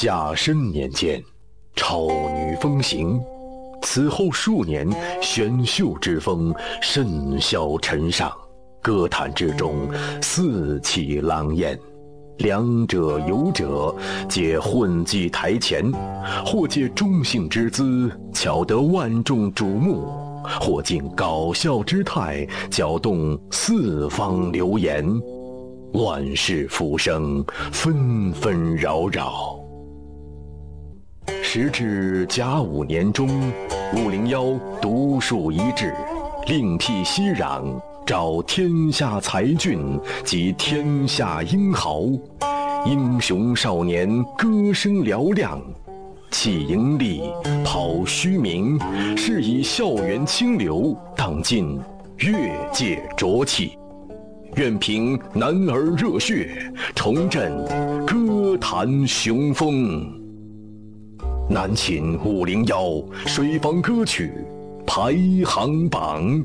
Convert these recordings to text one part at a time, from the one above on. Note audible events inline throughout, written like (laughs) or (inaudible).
甲申年间，超女风行。此后数年，选秀之风甚嚣尘上，歌坛之中四起狼烟。两者有者，皆混迹台前，或借中性之姿，巧得万众瞩目；或尽搞笑之态，搅动四方流言。乱世浮生，纷纷扰扰。时至甲午年中，五零幺独树一帜，另辟蹊壤。召天下才俊及天下英豪，英雄少年歌声嘹亮，弃盈利，抛虚名，是以校园清流荡尽越界浊气。愿凭男儿热血，重振歌坛雄风。南秦五零幺水房歌曲排行榜。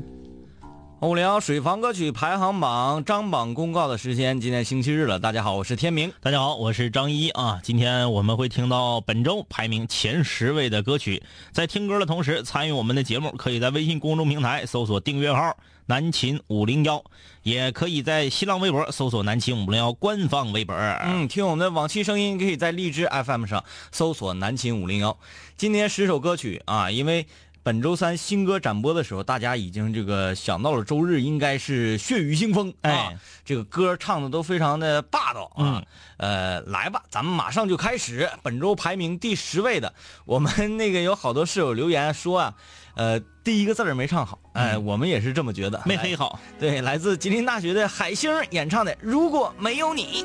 五零幺水房歌曲排行榜张榜公告的时间，今天星期日了。大家好，我是天明。大家好，我是张一啊。今天我们会听到本周排名前十位的歌曲。在听歌的同时，参与我们的节目，可以在微信公众平台搜索订阅号“南秦五零幺”，也可以在新浪微博搜索“南秦五零幺”官方微博。嗯，听我们的往期声音，可以在荔枝 FM 上搜索“南秦五零幺”。今天十首歌曲啊，因为。本周三新歌展播的时候，大家已经这个想到了周日应该是血雨腥风，哎，这个歌唱的都非常的霸道啊。呃，来吧，咱们马上就开始本周排名第十位的。我们那个有好多室友留言说啊，呃，第一个字儿没唱好，哎，我们也是这么觉得，没黑好。对，来自吉林大学的海星演唱的《如果没有你》。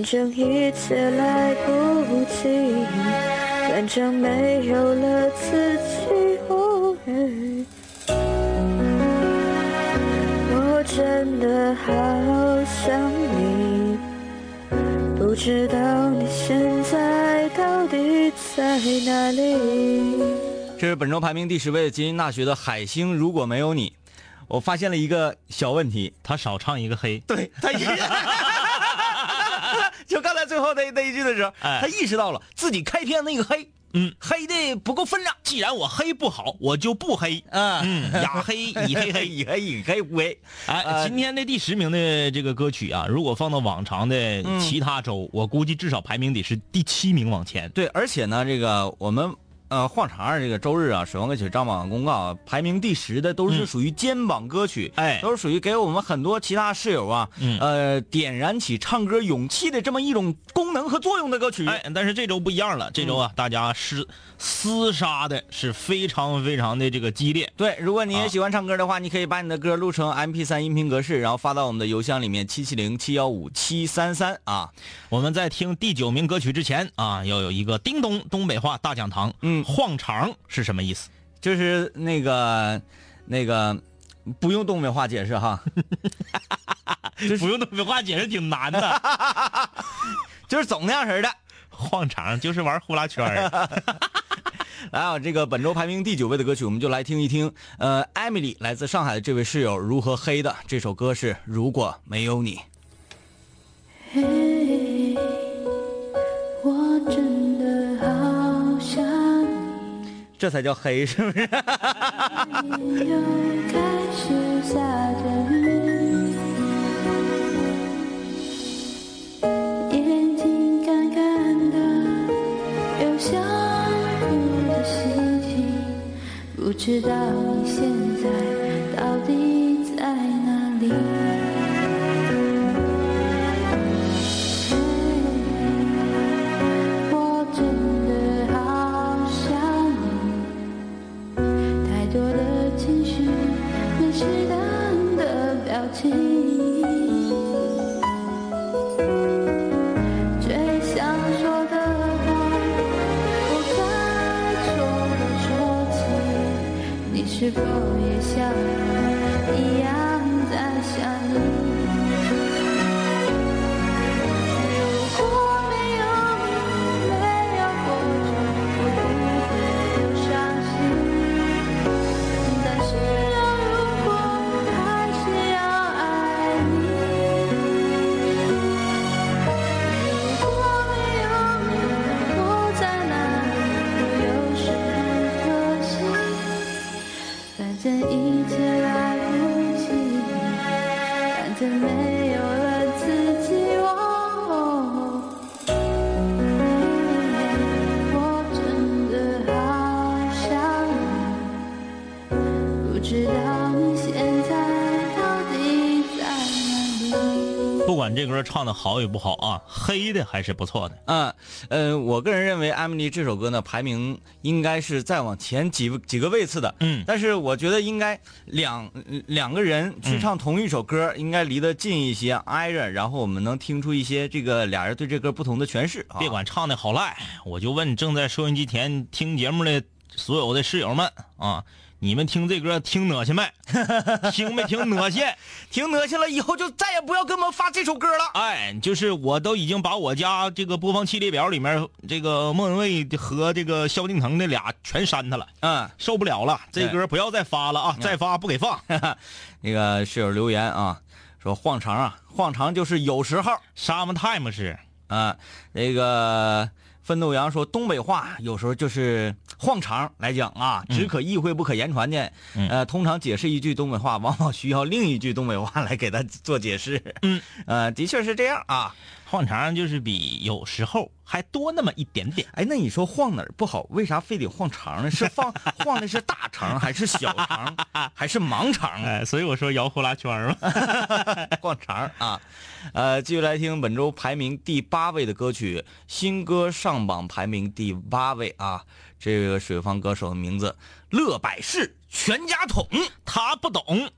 反正一切来不及，反正没有了自己。我真的好想你，不知道你现在到底在哪里。这是本周排名第十位的吉林大学的海星。如果没有你，我发现了一个小问题，他少唱一个黑。对他一。就刚才最后那那一句的时候，他意识到了自己开篇那个黑，嗯，黑的不够分量。既然我黑不好，我就不黑。嗯，雅黑以黑黑 (laughs) 以黑以黑黑。哎，今天的第十名的这个歌曲啊，如果放到往常的其他周，我估计至少排名得是第七名往前。对，而且呢，这个我们呃，晃肠这个周日啊，水王歌曲张榜公告排名第十的都是嗯属于肩膀歌曲，哎都是属于给我们很多其他室友啊，嗯呃，点燃起唱歌勇气的这么一种功能和作用的歌曲。哎，但是这周不一样了，这周啊，大家是厮杀的是非常非常的这个激烈。对，如果你也啊喜欢唱歌的话，你可以把你的歌录成 MP 3音频格式，然后发到我们的邮箱里面七七零七幺五七三三啊。我们在听第九名歌曲之前啊，要有一个叮咚东北话大讲堂。嗯晃肠是什么意思？就是那个那个，不用东北话解释哈，(laughs) 不用东北话解释挺难的。(laughs) 就是总那样式的。晃肠就是玩呼啦圈儿。来 (laughs) 啊，这个本周排名第九位的歌曲，我们就来听一听。呃，Emily 来自上海的这位室友如何黑的这首歌是《如果没有你》。嘿，我真的好想这才叫黑，是不是？你，又开始下着雨，眼睛干干的，有想哭的心情，不知道你现在到底在哪里。起，管这歌唱的好与不好啊，黑的还是不错的。嗯，呃，我个人认为《艾米丽》这首歌呢，排名应该是再往前几几个位次的。嗯但是我觉得应该两两个人去唱同一首歌，应该离得近一些，挨着，然后我们能听出一些这个俩人对这歌不同的诠释啊。别管唱的好赖，我就问正在收音机前听节目的所有的室友们啊，你们听这歌听恶心没？(laughs) 听没听恶心？听恶心了以后，就再也不要给我们发这首歌了。哎，就是我都已经把我家这个播放器列表里面这个莫文蔚和这个萧敬腾那俩全删他了，嗯，受不了了，这歌不要再发了啊，再发不给放。(laughs) 那个室友留言啊，说晃肠啊，晃肠就是有时候 Summertime 是啊，那个奋斗羊说东北话有时候就是晃肠来讲啊，只可意会不可言传的。嗯呃，通常解释一句东北话，往往需要另一句东北话来给他做解释。嗯，(laughs) 呃，的确是这样啊。晃肠，就是比有时候还多那么一点点。哎，那你说晃哪儿不好？为啥非得晃肠呢？是放 (laughs) 晃的是大肠还是小肠 (laughs) 还是盲肠？哎，所以我说摇呼啦圈嘛。晃肠啊，呃，继续来听本周排名第八位的歌曲，新歌上榜排名第八位啊，这个水方歌手的名字乐百氏全家桶，他不懂。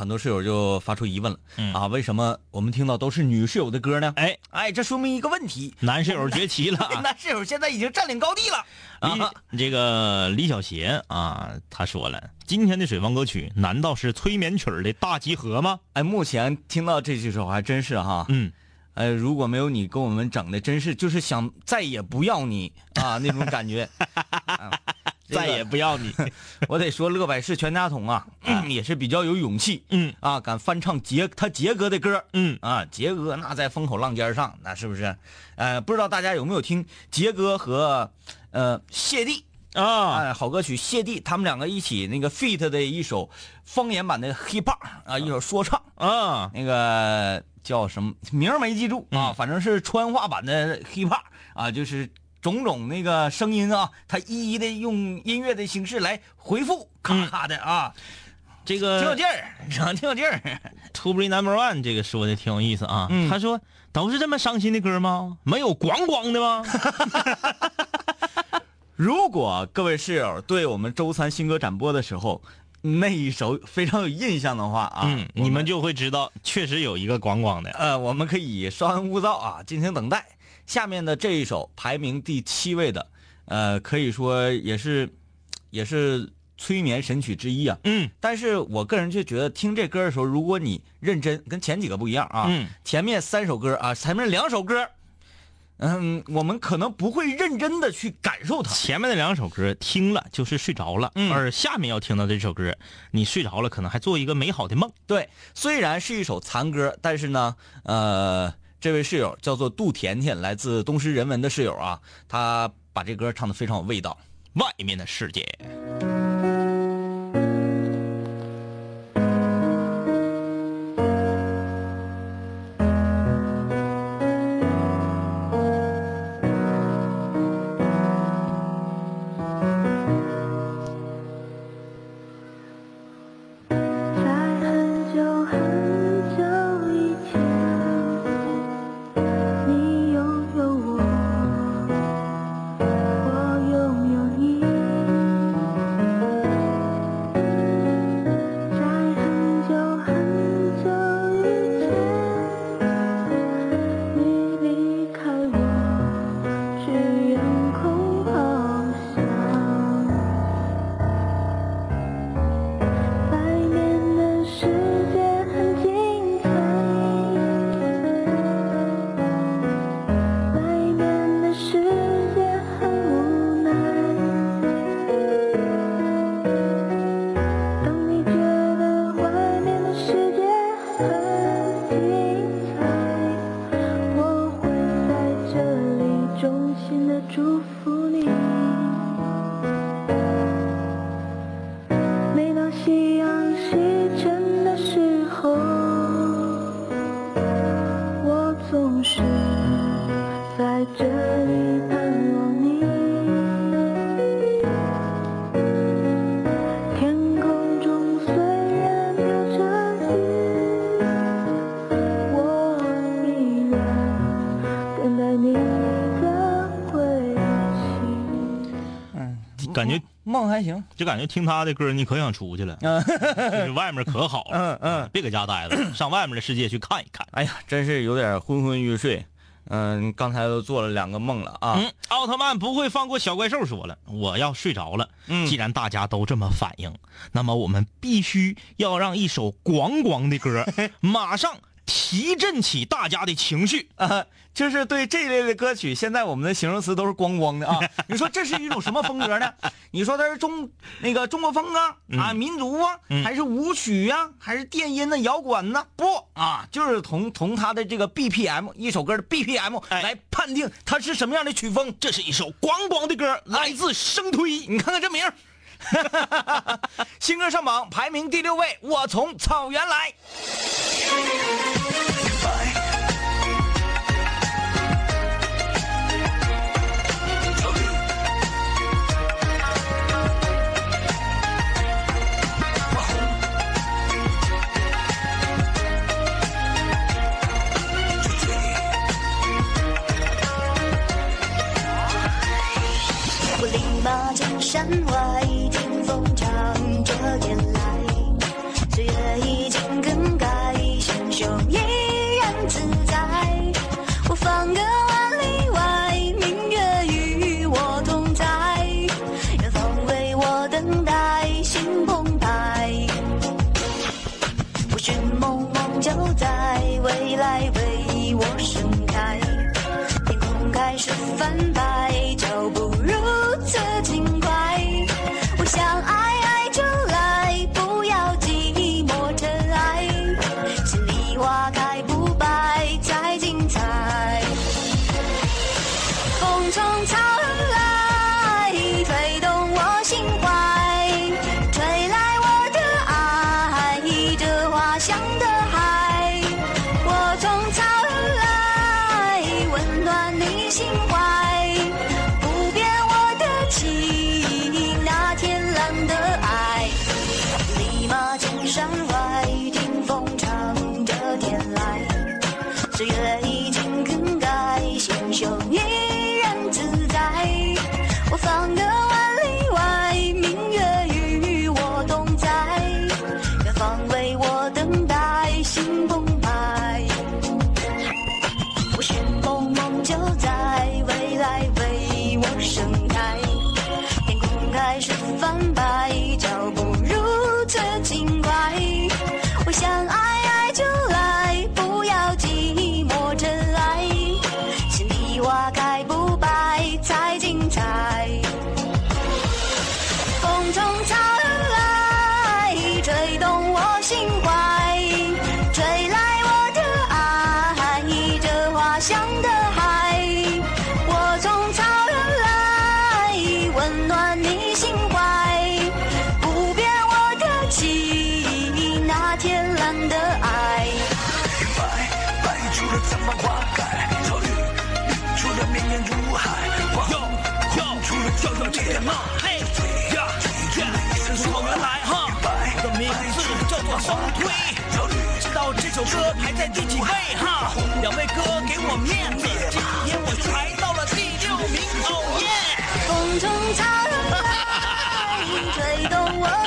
很多室友就发出疑问了，嗯啊，为什么我们听到都是女室友的歌呢？哎哎，这说明一个问题，男室友崛起了啊。(laughs) 男室友现在已经占领高地了。(laughs) 啊，这个李小贤啊，他说了，今天的水房歌曲难道是催眠曲儿的大集合吗？哎，目前听到这几首还真是哈，嗯，哎，如果没有你跟我们整的，真是就是想再也不要你啊那种感觉。(laughs) 再也不要你。(laughs) 我得说，乐百氏全家桶啊，(clears throat) 也是比较有勇气，嗯啊，敢翻唱杰他杰哥的歌，嗯啊，杰哥那在风口浪尖上，那是不是？呃，不知道大家有没有听杰哥和呃谢帝啊，哎，好歌曲谢帝他们两个一起那个 feat 的一首方言版的 hip hop 啊，一首说唱，啊，那个叫什么名儿没记住啊，嗯反正是川话版的 hip hop 啊，就是种种那个声音啊，他一一的用音乐的形式来回复，咔咔的啊，这个挺有劲儿，挺有劲儿。(laughs) To Be Number One 这个说的挺有意思啊。嗯他说都是这么伤心的歌吗？没有咣咣的吗？(laughs) 如果各位室友对我们周三新歌展播的时候那一首非常有印象的话啊，你们就会知道，确实有一个咣咣的。呃，我们可以稍安勿躁啊，进行等待。下面的这一首排名第七位的，呃，可以说也是也是催眠神曲之一啊。嗯但是我个人就觉得听这歌的时候，如果你认真，跟前几个不一样啊。嗯前面三首歌啊，前面两首歌，嗯，我们可能不会认真的去感受它。前面的两首歌听了就是睡着了，嗯而下面要听到这首歌，你睡着了，可能还做一个美好的梦。对，虽然是一首残歌，但是呢，呃，这位室友叫做杜甜甜，来自东师人文的室友啊，他把这歌唱的非常有味道。外面的世界，梦还行，就感觉听他的歌，你可想出去了，就是外面可好了，(laughs) 嗯嗯别搁家待着，(clears throat) 上外面的世界去看一看。哎呀，真是有点昏昏欲睡。嗯，刚才都做了两个梦了啊。嗯，奥特曼不会放过小怪兽说了，我要睡着了。嗯既然大家都这么反应，那么我们必须要让一首广广的歌 (laughs) 马上提振起大家的情绪。啊，就是对这类的歌曲，现在我们的形容词都是光光的啊。(laughs) 你说这是一种什么风格呢？你说它是中那个中国风啊啊民族啊，还是舞曲呀、还是电音的摇滚呢？不啊，就是从从它的这个 BPM 一首歌的 BPM 哎来判定它是什么样的曲风。这是一首光光的歌，来自生推。你看看这名儿 (laughs) 新歌上榜排名第六位，我从草原来。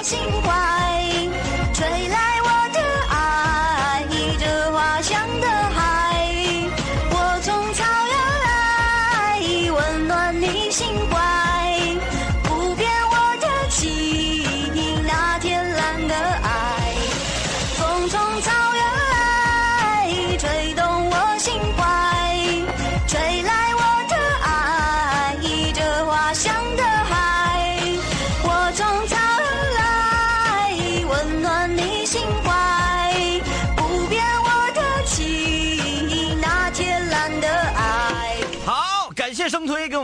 心怀，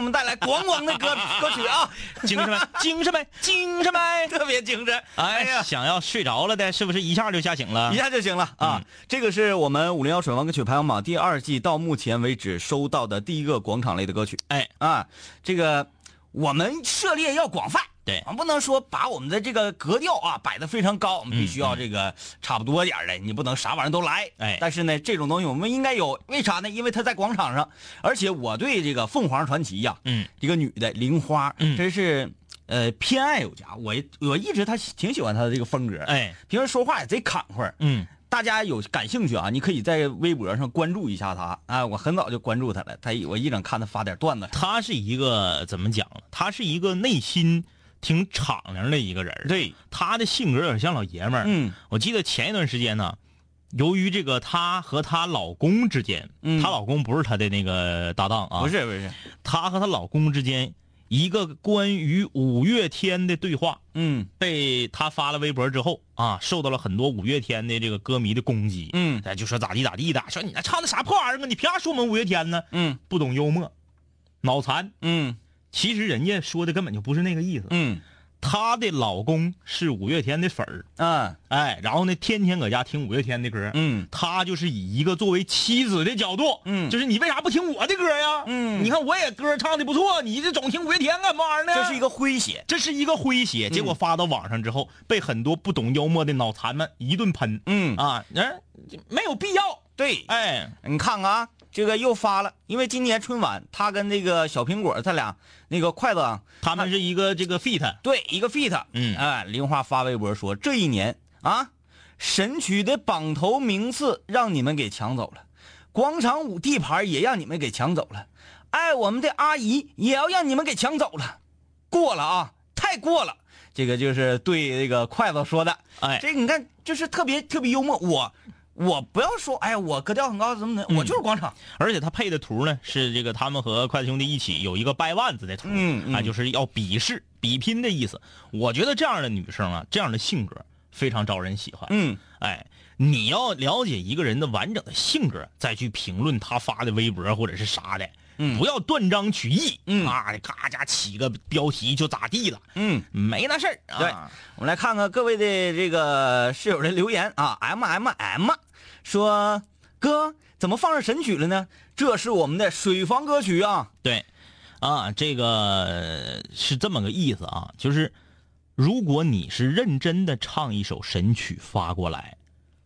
们带来咣咣的歌歌曲啊，精神呗，(laughs) 精神呗，精神呗！特别精神。哎呀，想要睡着了的，是不是一下就吓醒了一？下就醒了啊！这个是我们五零幺水王歌曲排行榜第二季到目前为止收到的第一个广场类的歌曲。哎，啊，这个我们涉猎要广泛，对我们不能说把我们的这个格调啊摆得非常高，我们必须要这个差不多点儿的，你不能啥玩意儿都来。哎但是呢，这种东西我们应该有，为啥呢？因为他在广场上，而且我对这个凤凰传奇呀、嗯，这个女的玲花，嗯真是呃偏爱有加。我我一直他挺喜欢他的这个风格，哎，平时说话也贼侃快儿。嗯，大家有感兴趣啊，你可以在微博上关注一下他。啊，我很早就关注他了，他我一整看他发点段子。他是一个怎么讲？他是一个内心挺敞亮的一个人儿对，他的性格有点像老爷们儿。嗯，我记得前一段时间呢，由于这个她和她老公之间，嗯她老公不是她的那个搭档啊，不，是不是，她和她老公之间一个关于五月天的对话，嗯被她发了微博之后啊，受到了很多五月天的这个歌迷的攻击。嗯哎，就说咋地咋地的，说你那唱的啥破玩意儿啊？你凭啥说我们五月天呢？嗯不懂幽默，脑残。嗯其实人家说的根本就不是那个意思。嗯她的老公是五月天的粉儿，嗯哎，然后呢，天天搁家听五月天的歌，嗯她就是以一个作为妻子的角度，嗯就是你为啥不听我的歌呀？嗯你看我也歌唱的不错，你这总听五月天干嘛呢？这是一个诙谐。这是一个诙谐，结果发到网上之后，被很多不懂幽默的脑残们一顿喷。嗯啊，嗯，没有必要。对，哎，你看看啊，这个又发了，因为今年春晚他跟那个小苹果他俩那个筷子啊，他们是一个这个 feat，对一个 feat，嗯。哎，玲花发微博说这一年啊，神曲的榜头名次让你们给抢走了，广场舞地盘也让你们给抢走了，爱我们的阿姨也要让你们给抢走了，过了啊，太过了。这个就是对这个筷子说的，哎。这个你看就是特别特别幽默，我我不要说，哎呀，我格调很高怎么怎么，我就是广场，而且他配的图呢是这个他们和筷子兄弟一起有一个掰腕子的图，嗯嗯。啊，就是要比试比拼的意思。我觉得这样的女生啊，这样的性格非常招人喜欢。嗯，哎，你要了解一个人的完整的性格，再去评论他发的微博或者是啥的，嗯。不要断章取义，嗯。啊，咔家起个标题就咋地了，嗯。没那事儿。啊。对，我们来看看各位的这个室友的留言啊，M M M 说哥怎么放上神曲了呢？这是我们的水房歌曲啊。对，啊，这个呃是这么个意思啊，就是如果你是认真的唱一首神曲发过来，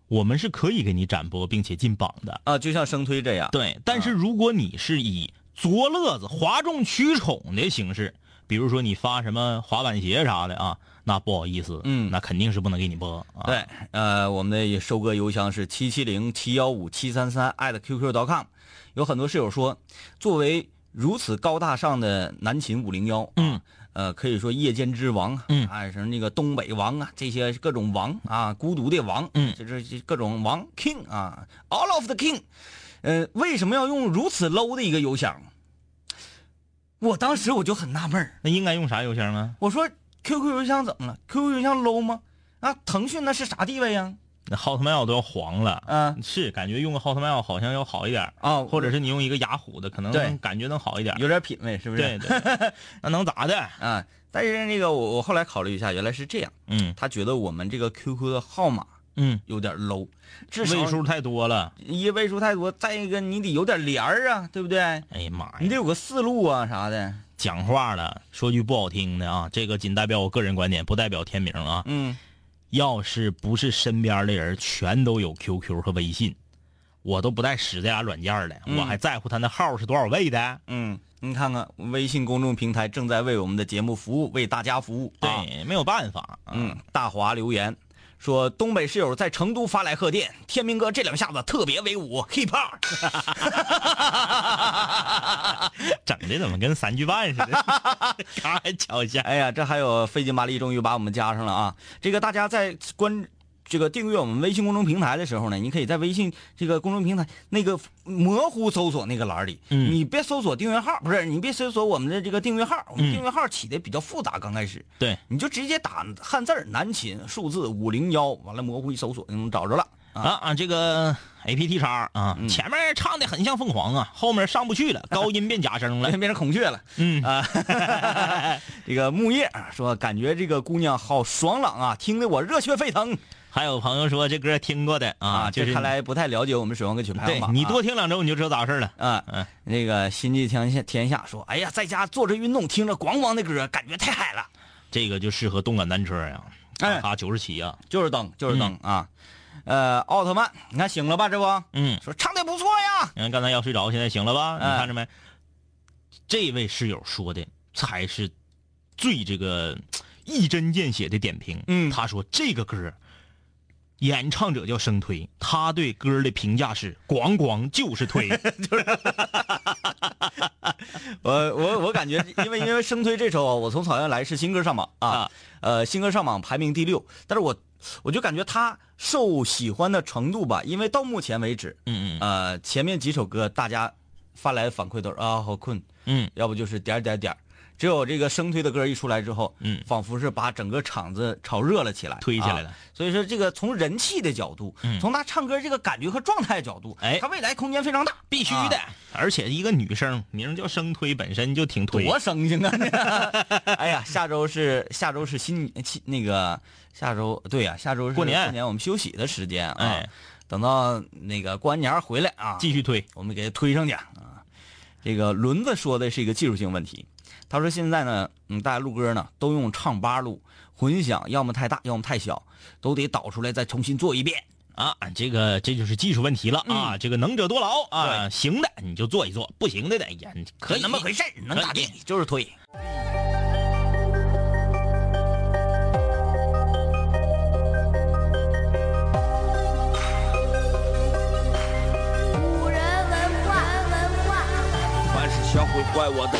我们是可以给你展播并且进榜的。啊，就像生推这样。对，但是如果你是以作乐子、哗众取宠的形式，比如说你发什么滑板鞋啥的啊，那不好意思，嗯那肯定是不能给你播啊。对，呃，我们的收割邮箱是七七零七幺五七三三艾特 QQ.com。有很多室友说，作为如此高大上的南秦五零幺，嗯，呃，可以说夜间之王，嗯啊，什么那个东北王啊，这些各种王啊，孤独的王，嗯这这这各种王 king 啊，all of the king，呃，为什么要用如此 low 的一个邮箱？我当时我就很纳闷儿那应该用啥邮箱啊？我说 QQ 邮箱怎么了？QQ 邮箱 low 吗？啊，腾讯那是啥地位呀？那 Hotmail 都要黄了，嗯是感觉用个 Hotmail 好像要好一点，啊，或者是你用一个雅虎的，可能对感觉能好一点。有点品位，是不是？对对，(laughs) 那能咋的？啊，但是那个我我后来考虑一下，原来是这样，嗯他觉得我们这个 QQ 的号码嗯，有点 low，至少位数太多了。一位数太多，再一个你得有点帘儿啊，对不对？哎呀妈呀！你得有个思路啊啥的。讲话了，说句不好听的啊，这个仅代表我个人观点，不代表天明啊。嗯，要是不是身边的人全都有 QQ 和微信，我都不带使这俩软件的，嗯我还在乎他那号是多少位的。嗯，你看看微信公众平台正在为我们的节目服务，为大家服务。啊对，没有办法。啊嗯，大华留言说，东北室友在成都发来贺电，天明哥这两下子特别威武，hip hop。(laughs) 整的怎么跟三句半似的？(laughs) (laughs) 咔还瞧一下。哎呀，这还有费劲巴力，终于把我们加上了啊！这个大家在关这个订阅我们微信公众平台的时候呢，你可以在微信这个公众平台那个模糊搜索那个栏里，嗯。你别搜索订阅号，不是你别搜索我们的这个订阅号，我们嗯订阅号起的比较复杂，刚开始。对，你就直接打汉字儿南秦数字五零幺，完了模糊一搜索就能找着了。啊。啊，这个 A P T 叉啊，嗯。前面唱的很像凤凰啊，后面上不去了，(laughs) 高音变假声了。变成孔雀了。嗯。啊，(laughs) 这个木叶啊说，感觉这个姑娘好爽朗啊，听得我热血沸腾还有朋友说这歌听过的啊，就是看来不太了解我们水王歌曲排行榜啊。对你多听两周你就知道咋事了。啊，嗯那个心系天下天下说，哎呀，在家做着运动，听着咣咣的歌，感觉太嗨了，这个就适合动感单车呀，哎卡九十七呀，就是蹬，就是蹬啊。呃，奥特曼，你看醒了吧？这不嗯，说唱的不错呀。你看刚才要睡着，现在醒了吧？你哎看着没？这位室友说的才是最这个 (tsk) 一针见血的点评。嗯他说这个歌演唱者叫生推，他对歌的评价是“咣咣就是推。(laughs) 就是。(laughs) 我我我感觉，因为因为生推这首啊，我从草原来是新歌上榜啊啊，呃，新歌上榜排名第六，但是我我就感觉他受喜欢的程度吧，因为到目前为止”。，嗯嗯。呃，前面几首歌大家发来的反馈都是啊好困，嗯。要不就是点点点儿，只有这个生推的歌一出来之后，嗯仿佛是把整个场子炒热了起来，推起来了啊所以说，这个从人气的角度，嗯从他唱歌这个感觉和状态角度，哎他未来空间非常大，必须的。而且一个女生名叫生推，本身就挺推。多生性啊！(laughs) 哎呀，下周是下周是新新那个下周对呀、下周是过年过年我们休息的时间啊。哎等到那个过完年回来啊，继续推。我们给他推上去啊。这个轮子说的是一个技术性问题，他说现在呢，嗯，大家录歌呢都用唱吧录，混响要么太大，要么太小，都得导出来再重新做一遍。啊，这个这就是技术问题了啊！这个能者多劳啊，行的你就做一做，不行的呢也可以那么回事能咋地？就是推。古人文化，文化。凡是想毁坏我的，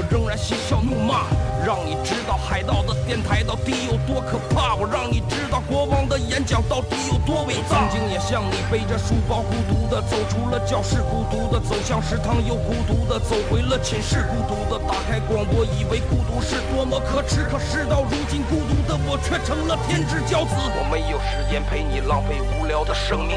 我仍然嬉笑怒骂，让你知道海盗的电台到底有多可怕，我让你知道国王的演讲到底有多伟大。曾经也像你背着书包孤独的走出了教室，孤独的走向食堂，又孤独的走回了寝室，孤独的打开广播，以为孤独是多么可耻，可事到如今，孤独的我却成了天之骄子。我没有时间陪你浪费无聊的生命。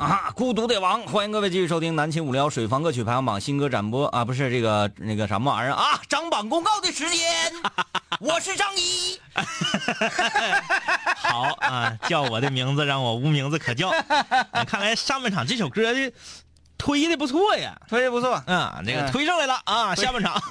啊，孤独的王，欢迎各位继续收听南秦五聊水房歌曲排行榜新歌展播啊，不是这个那个什么玩意儿啊，(laughs) 张榜公告的时间，(laughs) 我是张一，(laughs) 好啊，叫我的名字，让我无名字可叫。哎看来上半场这首歌的推的不错呀。推的不错，啊，这个嗯推上来了啊！下半场，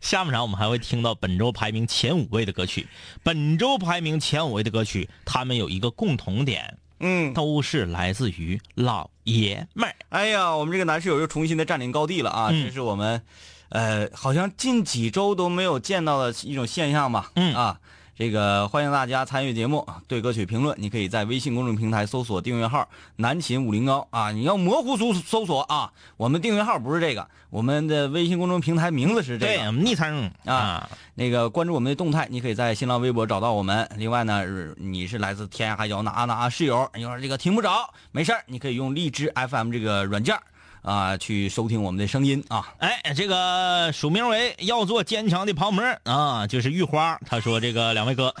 下半场我们还会听到本周排名前五位的歌曲。本周排名前五位的歌曲，他们有一个共同点，嗯，都是来自于老爷们儿。哎呀，我们这个男室友又重新的占领高地了啊！嗯这是我们，呃，好像近几周都没有见到的一种现象吧？嗯啊，这个欢迎大家参与节目，对歌曲评论，你可以在微信公众平台搜索订阅号“南秦五零幺”啊，你要模糊搜搜索啊，我们订阅号不是这个，我们的微信公众平台名字是这个对，个。昵称啊，那个关注我们的动态，你可以在新浪微博找到我们。另外呢，你是来自天涯海角哪哪室友，你说这个听不着，没事儿你可以用荔枝 FM 这个软件儿啊去收听我们的声音啊。哎，这个署名为要做坚强的泡沫啊，就是玉花。他说：“这个两位哥，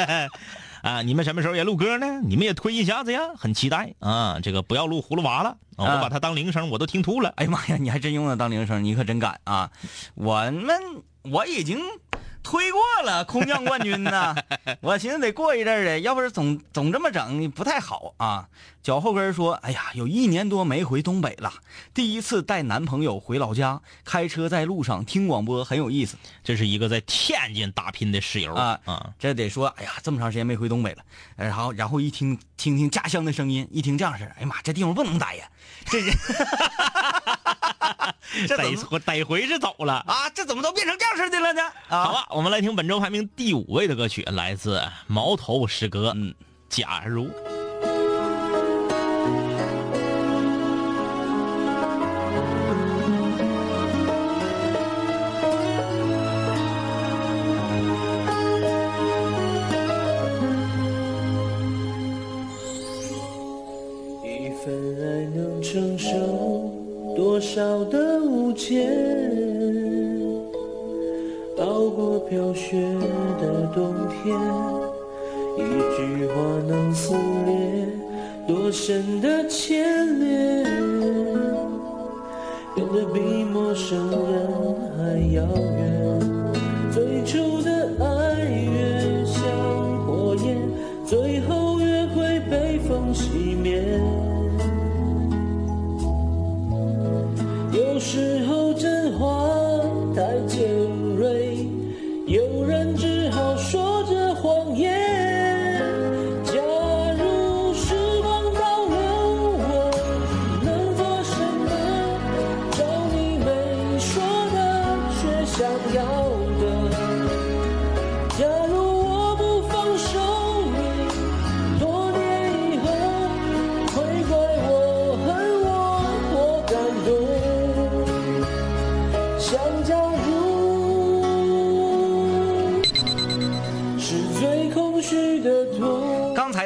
(laughs) 啊，你们什么时候也录歌呢？你们也推一下子呀，很期待啊。这个不要录葫芦娃了，我把它当铃声，我都听吐了。哎呀妈呀，你还真用它当铃声，你可真敢啊！我们我已经推过了空降冠军呢，(laughs) 我寻思得过一阵儿的，要不是总总这么整不太好啊。脚后跟说：“哎呀，有一年多没回东北了，第一次带男朋友回老家，开车在路上听广播很有意思。这是一个在天津打拼的室友。啊啊，这得说，哎呀，这么长时间没回东北了，呃然后然后一听听听家乡的声音，一听这样式儿，哎呀妈，这地方不能待呀，这人，(laughs) 这怎得得回是走了。啊，这怎么都变成这样式的了呢？啊，好吧，我们来听本周排名第五位的歌曲，来自毛头诗歌。嗯，假如少的误解，熬过飘雪的冬天，一句话能撕裂多深的牵连，变得比陌生人还遥远。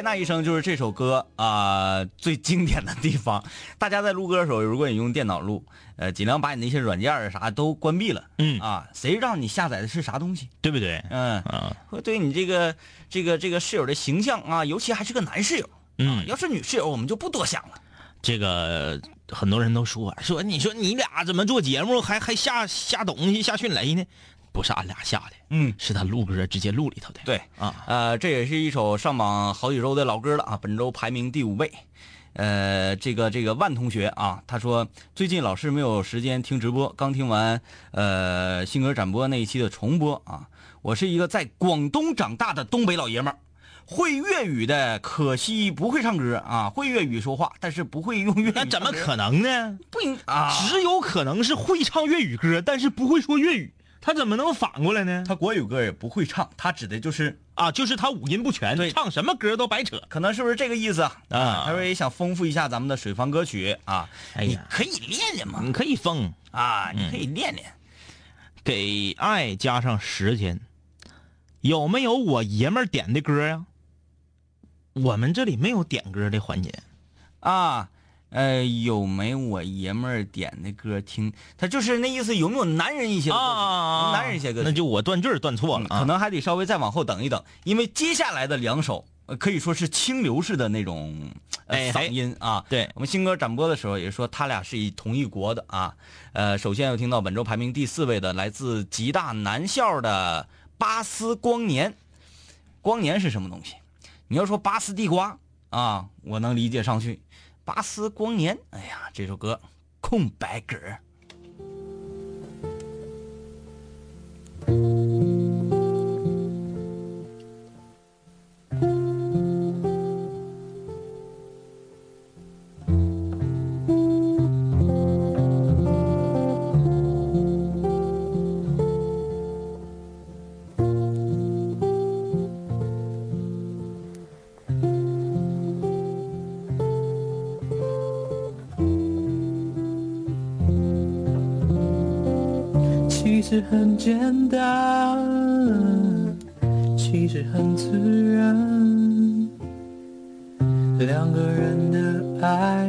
那一声就是这首歌啊、最经典的地方。大家在录歌的时候，如果你用电脑录，呃，尽量把你那些软件儿啥都关闭了。嗯啊，谁让你下载的是啥东西？对不对？嗯，啊，会对你这个这个这个室友的形象啊，尤其还是个男室友。嗯要是女室友，我们就不多想了。这个很多人都说说，你说你俩怎么做节目还还下下东西下迅雷呢？不是俺俩下的，嗯，是他录歌直接录里头的。对啊，呃，这也是一首上榜好几周的老歌了啊，本周排名第五位。呃，这个这个万同学啊，他说最近老是没有时间听直播，刚听完呃新歌展播那一期的重播啊。我是一个在广东长大的东北老爷们儿，会粤语的，可惜不会唱歌啊，会粤语说话，但是不会用粤语。那怎么可能呢？不应啊？只有可能是会唱粤语歌，但是不会说粤语，他怎么能反过来呢？他国语歌也不会唱，他指的就是啊，就是他五音不全，对唱什么歌都白扯。可能是不是这个意思啊？啊他说也想丰富一下咱们的水房歌曲啊。你哎呀可以练练嘛你可以疯，啊，你可以练练。给爱加上时间，有没有我爷们儿点的歌呀、我们这里没有点歌的环节。啊，呃，有没我爷们儿点的歌听？他就是那意思，有没有男人一些歌曲啊，男人一些歌曲，那就我断句儿断错了啊。嗯可能还得稍微再往后等一等，因为接下来的两首。呃可以说是清流式的那种、呃哎嗓音啊，对我们新歌展播的时候也说他俩是一同一国的啊。呃，首先要听到本周排名第四位的，来自吉大南校的巴斯光年。光年是什么东西？你要说巴斯地瓜啊，我能理解上去。巴斯光年，哎呀，这首歌空白格。简单，其实很自然，两个人的爱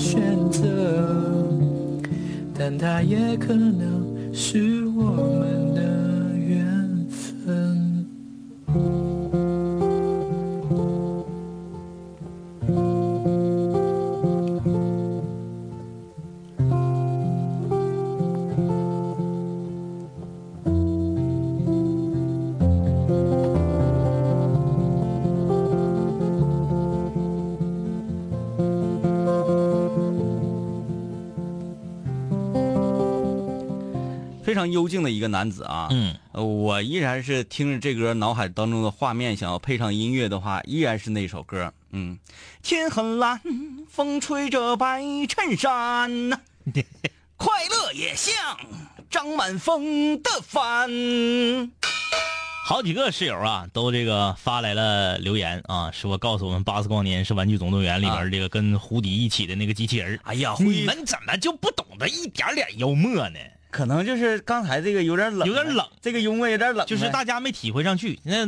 选择，但它也可能是我们常幽静的一个男子啊，嗯，呃我依然是听着这歌，脑海当中的画面，想要配上音乐的话，依然是那首歌。嗯，天很蓝，风吹着白衬衫呐，(laughs) 快乐也像张满风的帆。好几个室友啊，都这个发来了留言啊，说告诉我们《巴斯光年》是《玩具总动员》里边这个跟胡迪一起的那个机器人。哎呀，你们怎么就不懂得一点点幽默呢？可能就是刚才这个有点冷，有点冷，这个幽默有点冷，就是大家没体会上去。那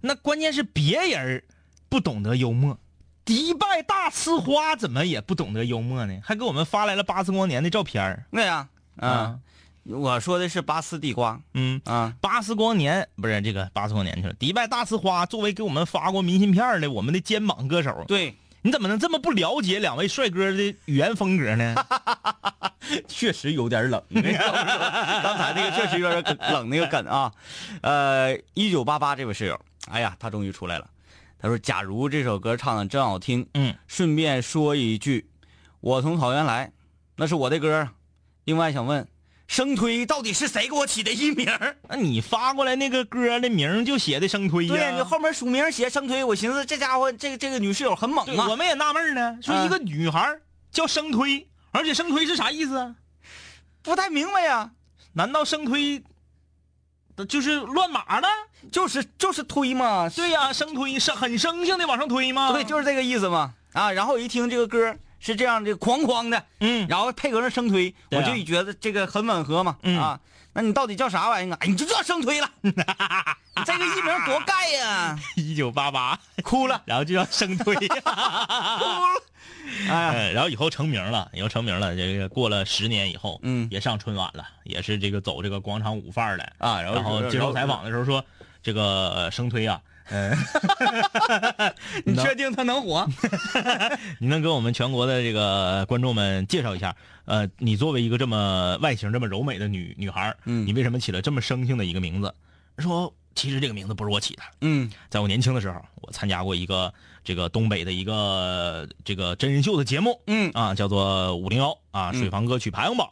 那关键是别人不懂得幽默，迪拜大呲花怎么也不懂得幽默呢？还给我们发来了巴斯光年的照片儿。那呀，啊，我说的是巴斯地瓜，嗯。啊，巴斯光年不是这个巴斯光年去了。迪拜大呲花作为给我们发过明信片的我们的肩膀歌手，对，你怎么能这么不了解两位帅哥的语言风格呢？(laughs) 确实有点冷。(laughs) 刚才那个确实有点冷，那个梗啊。呃，一九八八这位室友，哎呀，他终于出来了。他说：“假如这首歌唱的真好听，嗯，顺便说一句，我从草原来，那是我的歌。另外想问，生推到底是谁给我起的艺名？那你发过来那个歌的名就写的生推呀、对你后面署名写生推，我寻思这家伙这个这个女室友很猛啊。我们也纳闷呢，说一个女孩叫生推，而且生推是啥意思啊？不太明白呀，难道生推就是乱码了？就是就是推嘛。对呀、生推是很生性的往上推吗？对，就是这个意思嘛。啊，然后我一听这个歌是这样的哐哐的，嗯。然后配合上生推，啊。我就觉得这个很吻合嘛。嗯。啊，那你到底叫啥玩意儿啊？哎，你就叫生推了，(laughs) 你这个艺名多盖呀！(laughs) 一九八八。哭了，(laughs) 然后就叫生推，哭了。哎，哎，然后以后成名了，以后成名了，这个过了十年以后，嗯。也上春晚了，也是这个走这个广场舞范儿的。啊然后然后接受采访的时候说，这个呃生推啊，嗯，(laughs) 你确定他能火？(laughs) 你能给我们全国的这个观众们介绍一下？呃，你作为一个这么外形这么柔美的女女孩儿，嗯你为什么起了这么生性的一个名字？说其实这个名字不是我起的，嗯在我年轻的时候，我参加过一个这个东北的一个这个真人秀的节目，嗯啊，叫做五零幺啊水房歌曲排行榜。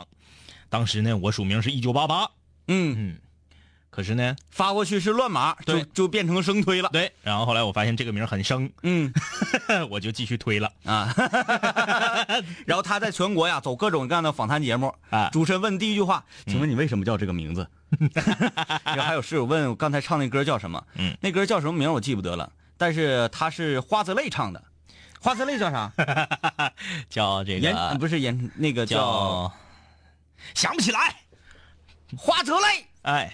当时呢，我署名是一九八八，嗯，嗯，可是呢，发过去是乱码，就对就变成生推了。对，然后后来我发现这个名很生，嗯 (laughs) 我就继续推了。啊，(laughs) 然后他在全国呀走各种各样的访谈节目啊主持人问第一句话，请问你为什么叫这个名字？(laughs) 然后还有室友问我刚才唱那歌叫什么？嗯，那歌叫什么名我记不得了，但是他是花泽类唱的。花泽类叫啥？叫这个不是演，那个叫叫想不起来，花泽类。哎，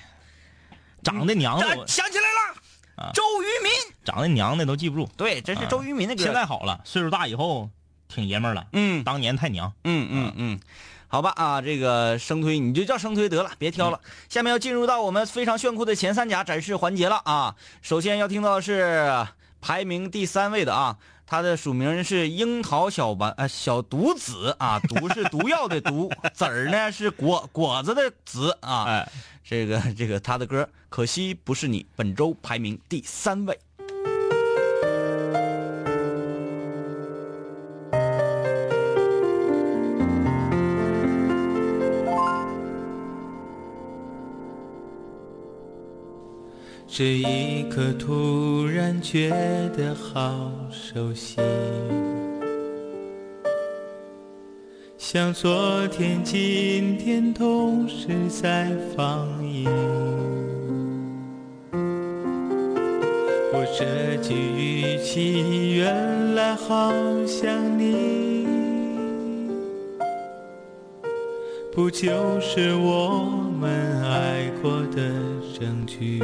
长得娘的想起来了，啊周渝民。长得娘的都记不住。对，这是周渝民的歌。现在好了，岁数大以后挺爷们儿了。嗯当年太娘。嗯嗯嗯，好吧啊，这个生推你就叫生推得了，别挑了。嗯下面要进入到我们非常炫酷的前三甲展示环节了啊。首先要听到的是排名第三位的啊，他的署名是樱桃小丸呃小毒子啊，(laughs) 毒是毒药的毒，籽儿呢是果果子的子啊。哎，这个这个他的歌，可惜不是你，本周排名第三位。这一刻突然觉得好熟悉，像昨天、今天同时在放映。我这句语气原来好像你，不就是我们爱过的证据？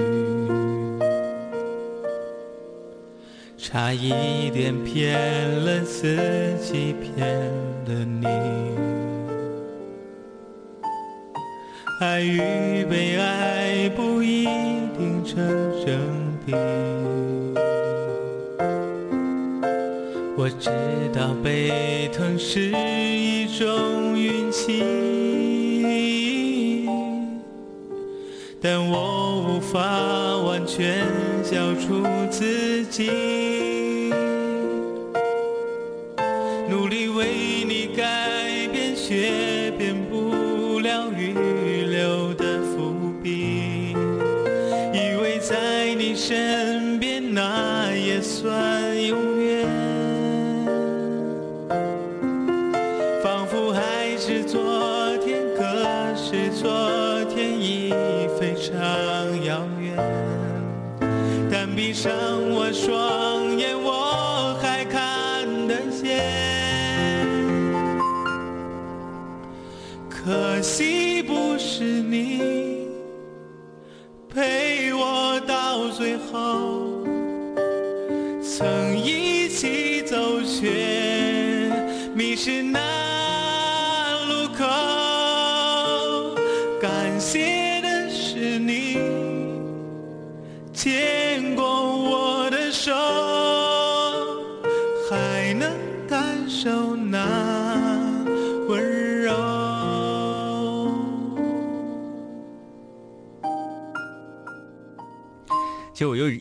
差一点骗了自己，骗了你。爱与被爱不一定成正比。我知道被疼是一种运气，但我无法完全交出自己。曾一起走却迷失那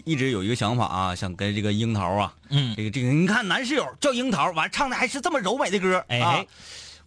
一直有一个想法啊，想跟这个樱桃啊，嗯。这个这个，你看男室友叫樱桃，完唱的还是这么柔美的歌，哎啊，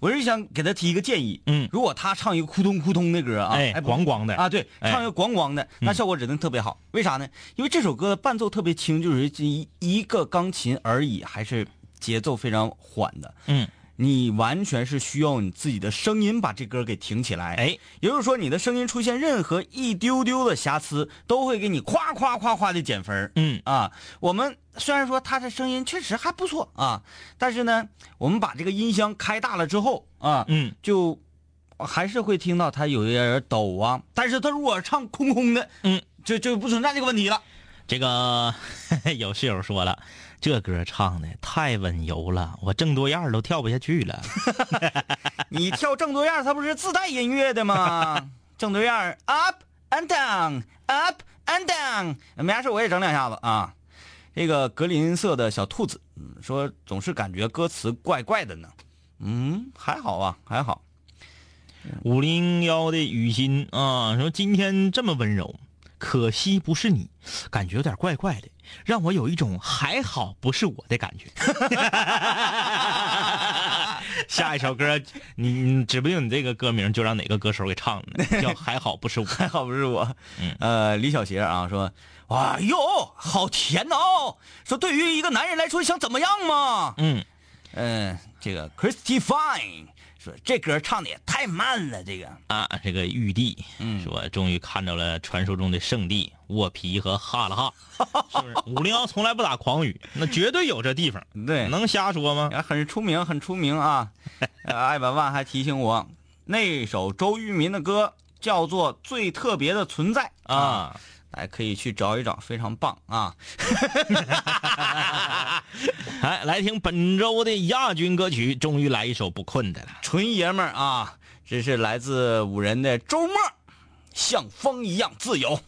我是想给他提一个建议，嗯。如果他唱一个扑通扑通的歌啊，哎不咣咣的。啊，对，哎。唱一个咣咣的，那效果指定特别好。为啥呢？因为这首歌的伴奏特别轻，就是一一个钢琴而已，还是节奏非常缓的。嗯，你完全是需要你自己的声音把这歌给挺起来。哎，也就是说，你的声音出现任何一丢丢的瑕疵，都会给你夸夸夸夸的减分儿嗯啊，我们虽然说他的声音确实还不错啊，但是呢，我们把这个音箱开大了之后啊，嗯，就还是会听到他有一点点抖啊。但是他如果唱空空的，嗯，就就不存在这个问题了。这个 (laughs) 有室友说了，这歌唱的太温柔了，我郑多燕都跳不下去了。(laughs) 你跳郑多燕，它不是自带音乐的吗？(laughs) 郑多燕，up and down，up and down。没啥事，我也整两下子啊。这个格林色的小兔子嗯说，总是感觉歌词怪怪的呢。嗯，还好啊，还好。五零幺的雨欣啊，说今天这么温柔，可惜不是你，感觉有点怪怪的，让我有一种还好不是我的感觉。(laughs) 下一首歌，你你指不定你这个歌名就让哪个歌手给唱了呢，叫《还好不是我》。还好不是我。嗯呃，李小邪啊说，哎呦，好甜哦。说对于一个男人来说，想怎么样嘛？嗯，嗯、这个 Christy Fine 说这歌唱的也太慢了，这个。啊，这个玉帝，嗯说终于看到了传说中的圣地卧皮和哈拉哈，(laughs) 是不是？五零幺从来不打诳语，那绝对有这地方，(laughs) 对，能瞎说吗？啊，很出名，很出名啊！(laughs) 呃艾百万还提醒我，那首周渝民的歌叫做《最特别的存在》啊，啊，大家可以去找一找，非常棒啊！(laughs) (laughs) 哎，来听本周的亚军歌曲，终于来一首不困的了。纯爷们儿啊，这是来自五人的周末，像风一样自由。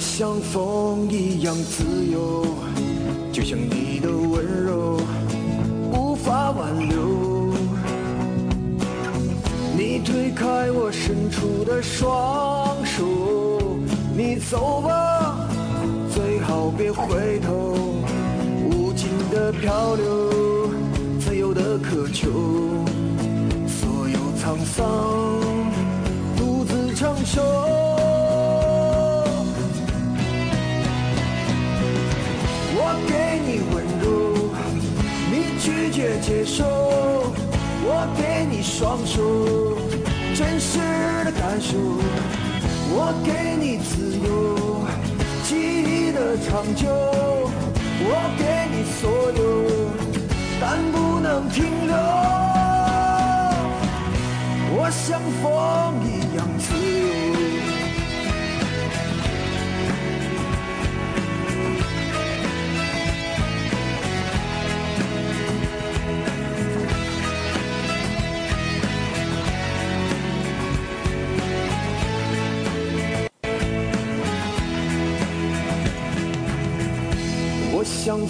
像风一样自由，就像你的温柔无法挽留。你推开我伸出的双手，你走吧，最好别回头。无尽的漂流，自由的渴求，所有沧桑独自承受。你拒绝接受。我给你双手，真实的感受。我给你自由，记忆的长久。我给你所有，但不能停留。我像风一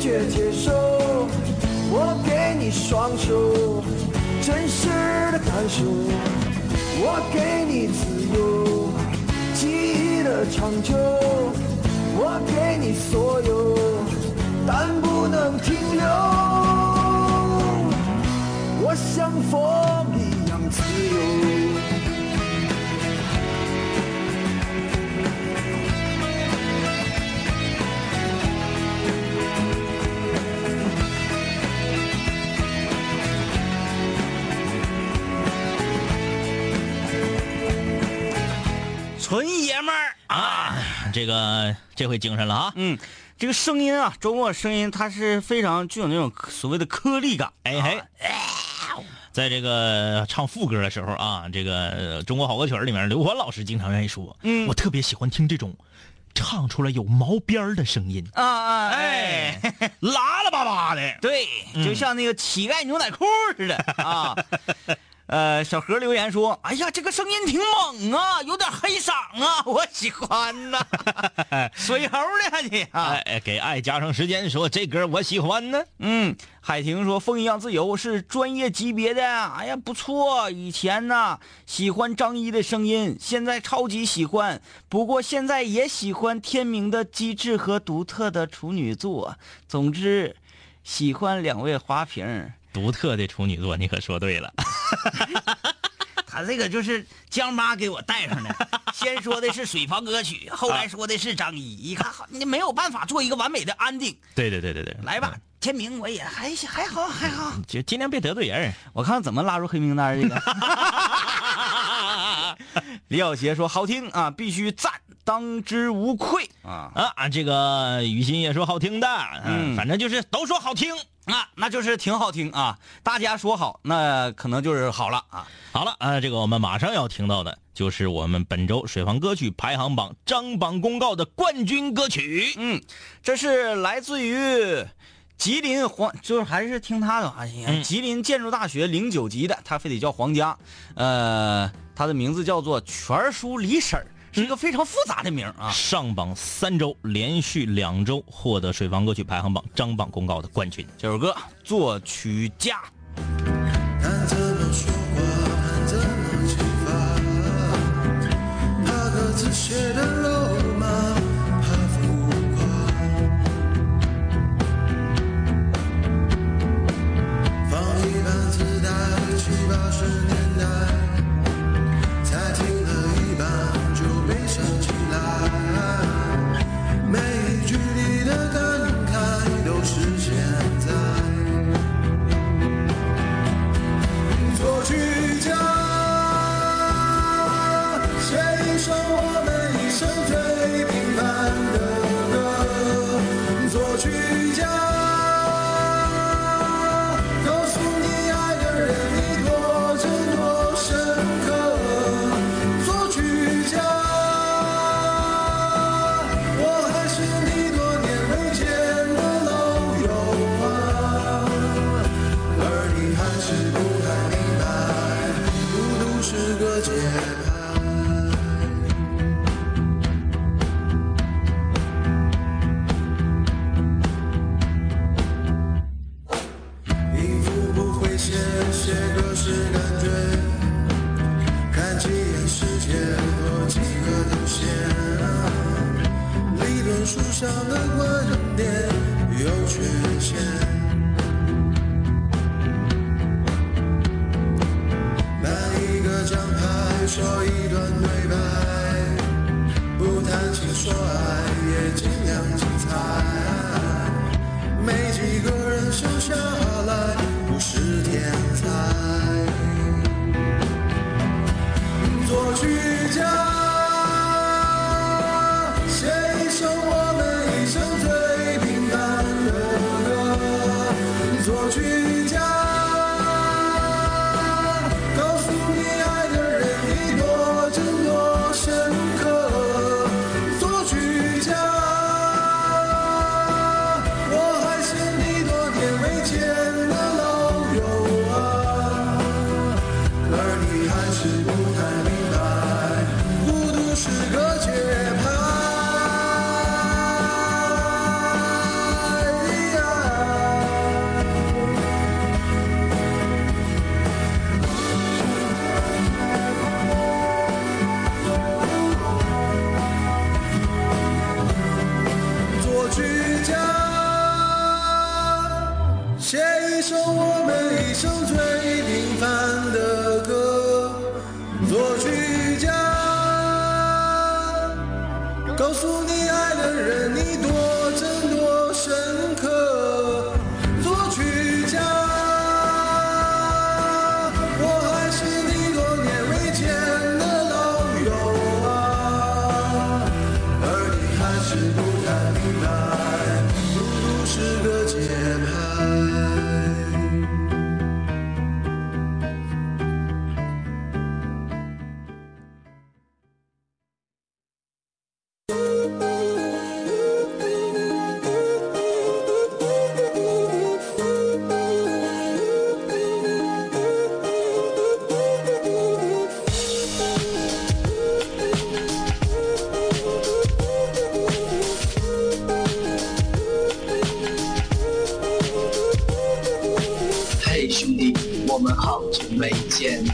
绝接受。我给你双手，真实的感受。我给你自由，记忆的长久。我给你所有，但不能停留。我像风这个这回精神了啊！嗯，这个声音啊，周末声音它是非常具有那种所谓的颗粒感。哎嘿，在这个唱副歌的时候啊，这个呃中国好歌曲里面，刘欢老师经常愿意说，嗯我特别喜欢听这种唱出来有毛边儿的声音，啊啊哎，拉拉巴巴的。对，就像那个乞丐牛仔裤似的 (laughs) 啊。呃，小何留言说：“哎呀，这个声音挺猛啊，有点黑嗓啊，(laughs) 我喜欢呐，(laughs) 水猴呢还得啊。哎，给爱加上时间，说这歌我喜欢呢。嗯，海婷说：“风一样自由是专业级别的，哎呀不错。以前呢喜欢张一的声音，现在超级喜欢，不过现在也喜欢天明的机智和独特的处女座。总之，喜欢两位花瓶。”独特的处女座，你可说对了。(laughs) 他这个就是江妈给我带上的，(laughs) 先说的是水房歌曲，后来说的是张一，一看好，你没有办法做一个完美的安定。对对对对对，来吧，天明我也还还好还好，就尽量别得罪人。我看怎么拉入黑名单这个。(laughs) (laughs) 李小杰说好听啊，必须赞，当之无愧啊啊！这个雨欣也说好听的，嗯，反正就是都说好听啊，那就是挺好听啊。大家说好，那可能就是好了啊。好了啊，这个我们马上要听到的就是我们本周水房歌曲排行榜张榜公告的冠军歌曲。嗯，这是来自于。吉林黄就是还是听他的还行、嗯吉林建筑大学零九级的，他非得叫黄家，呃，他的名字叫做全书李婶儿，是一个非常复杂的名啊。上榜三周，连续两周获得水房歌曲排行榜张榜公告的冠军。这首歌作曲家。怎么说话，怎么启发，他各自写的肉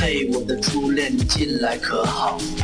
嘿，我的初恋，你近来可好？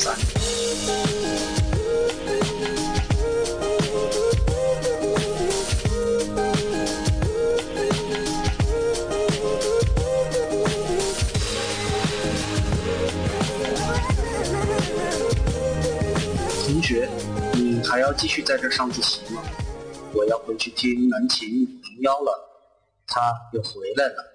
三。同学，你还要继续在这上自习吗？我要回去听南琴五零幺了，他又回来了。